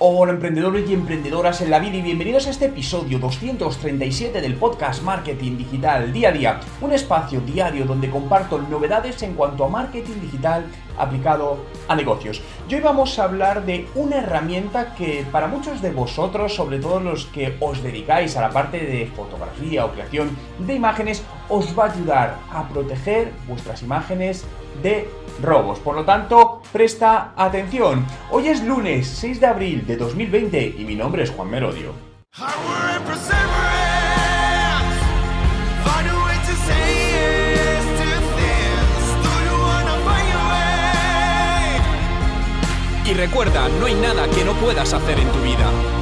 Hola emprendedores y emprendedoras en la vida y bienvenidos a este episodio 237 del podcast Marketing Digital Día a Día, un espacio diario donde comparto novedades en cuanto a marketing digital aplicado a negocios. Y hoy vamos a hablar de una herramienta que para muchos de vosotros, sobre todo los que os dedicáis a la parte de fotografía o creación de imágenes, os va a ayudar a proteger vuestras imágenes de robos. Por lo tanto, presta atención. Hoy es lunes 6 de abril de 2020 y mi nombre es Juan Merodio. Y recuerda, no hay nada que no puedas hacer en tu vida.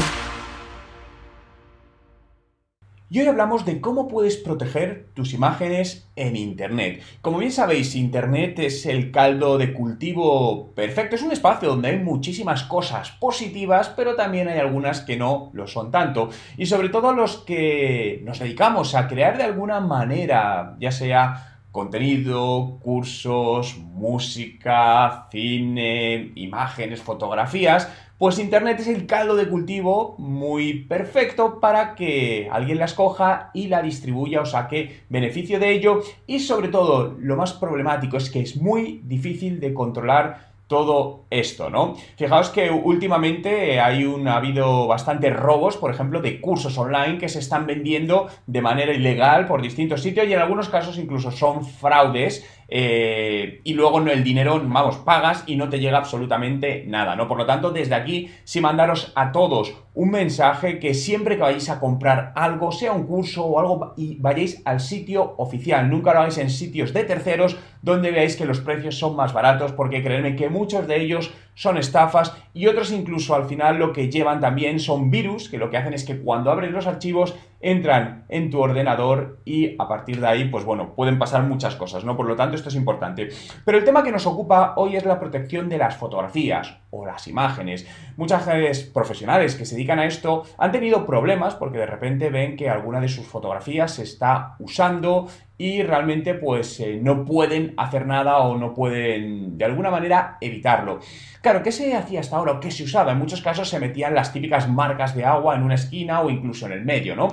Y hoy hablamos de cómo puedes proteger tus imágenes en Internet. Como bien sabéis, Internet es el caldo de cultivo perfecto. Es un espacio donde hay muchísimas cosas positivas, pero también hay algunas que no lo son tanto. Y sobre todo los que nos dedicamos a crear de alguna manera, ya sea contenido, cursos, música, cine, imágenes, fotografías, pues Internet es el caldo de cultivo muy perfecto para que alguien la escoja y la distribuya o saque beneficio de ello. Y sobre todo, lo más problemático es que es muy difícil de controlar todo esto, ¿no? Fijaos que últimamente hay un, ha habido bastantes robos, por ejemplo, de cursos online que se están vendiendo de manera ilegal por distintos sitios y en algunos casos incluso son fraudes eh, y luego no el dinero, vamos, pagas y no te llega absolutamente nada, ¿no? Por lo tanto, desde aquí, sí mandaros a todos un mensaje que siempre que vayáis a comprar algo, sea un curso o algo, y vayáis al sitio oficial, nunca lo hagáis en sitios de terceros donde veáis que los precios son más baratos, porque créanme que muchos de ellos son estafas y otros incluso al final lo que llevan también son virus, que lo que hacen es que cuando abres los archivos entran en tu ordenador y a partir de ahí, pues bueno, pueden pasar muchas cosas, ¿no? Por lo tanto, esto es importante. Pero el tema que nos ocupa hoy es la protección de las fotografías o las imágenes. Muchas profesionales que se dedican a esto han tenido problemas porque de repente ven que alguna de sus fotografías se está usando y realmente pues eh, no pueden hacer nada o no pueden de alguna manera evitarlo. Claro, ¿qué se hacía hasta ahora o qué se usaba? En muchos casos se metían las típicas marcas de agua en una esquina o incluso en el medio, ¿no?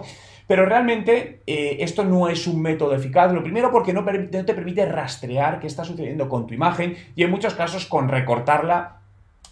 Pero realmente eh, esto no es un método eficaz. Lo primero porque no, no te permite rastrear qué está sucediendo con tu imagen y en muchos casos con recortarla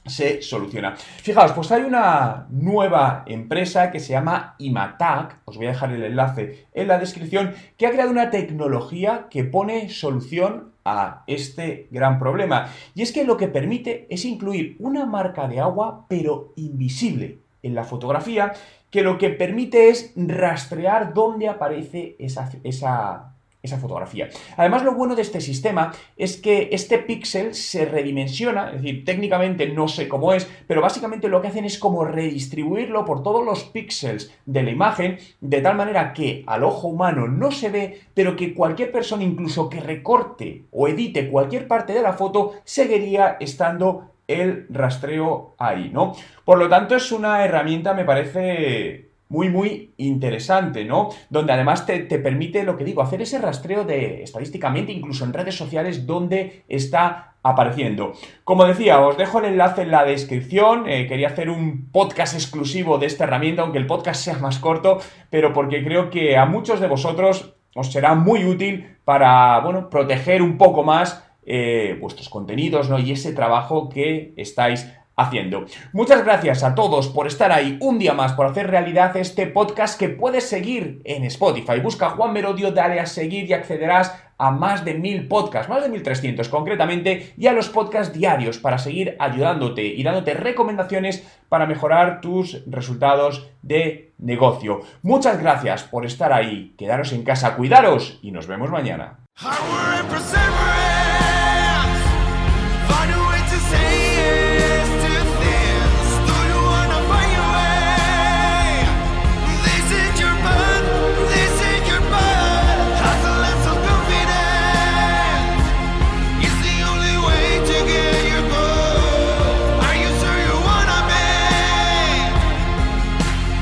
se soluciona. Fijaos, pues hay una nueva empresa que se llama Imatac, os voy a dejar el enlace en la descripción, que ha creado una tecnología que pone solución a este gran problema. Y es que lo que permite es incluir una marca de agua, pero invisible en la fotografía, que lo que permite es rastrear dónde aparece esa, esa esa fotografía. Además, lo bueno de este sistema es que este píxel se redimensiona, es decir, técnicamente no sé cómo es, pero básicamente lo que hacen es como redistribuirlo por todos los píxeles de la imagen, de tal manera que al ojo humano no se ve, pero que cualquier persona, incluso que recorte o edite cualquier parte de la foto, seguiría estando el rastreo ahí, ¿no? Por lo tanto, es una herramienta, me parece muy, muy interesante, ¿no? Donde además te, permite, lo que digo, hacer ese rastreo de estadísticamente, incluso en redes sociales, donde está apareciendo. Como decía, os dejo el enlace en la descripción. Eh, quería hacer un podcast exclusivo de esta herramienta, aunque el podcast sea más corto, pero porque creo que a muchos de vosotros os será muy útil para, bueno, proteger un poco más eh, vuestros contenidos, ¿no? Y ese trabajo que estáis haciendo. Muchas gracias a todos por estar ahí un día más, por hacer realidad este podcast que puedes seguir en Spotify. Busca Juan Merodio, dale a seguir y accederás a más de mil podcasts, más de 1300 concretamente, y a los podcasts diarios para seguir ayudándote y dándote recomendaciones para mejorar tus resultados de negocio. Muchas gracias por estar ahí, quedaros en casa, cuidaros y nos vemos mañana.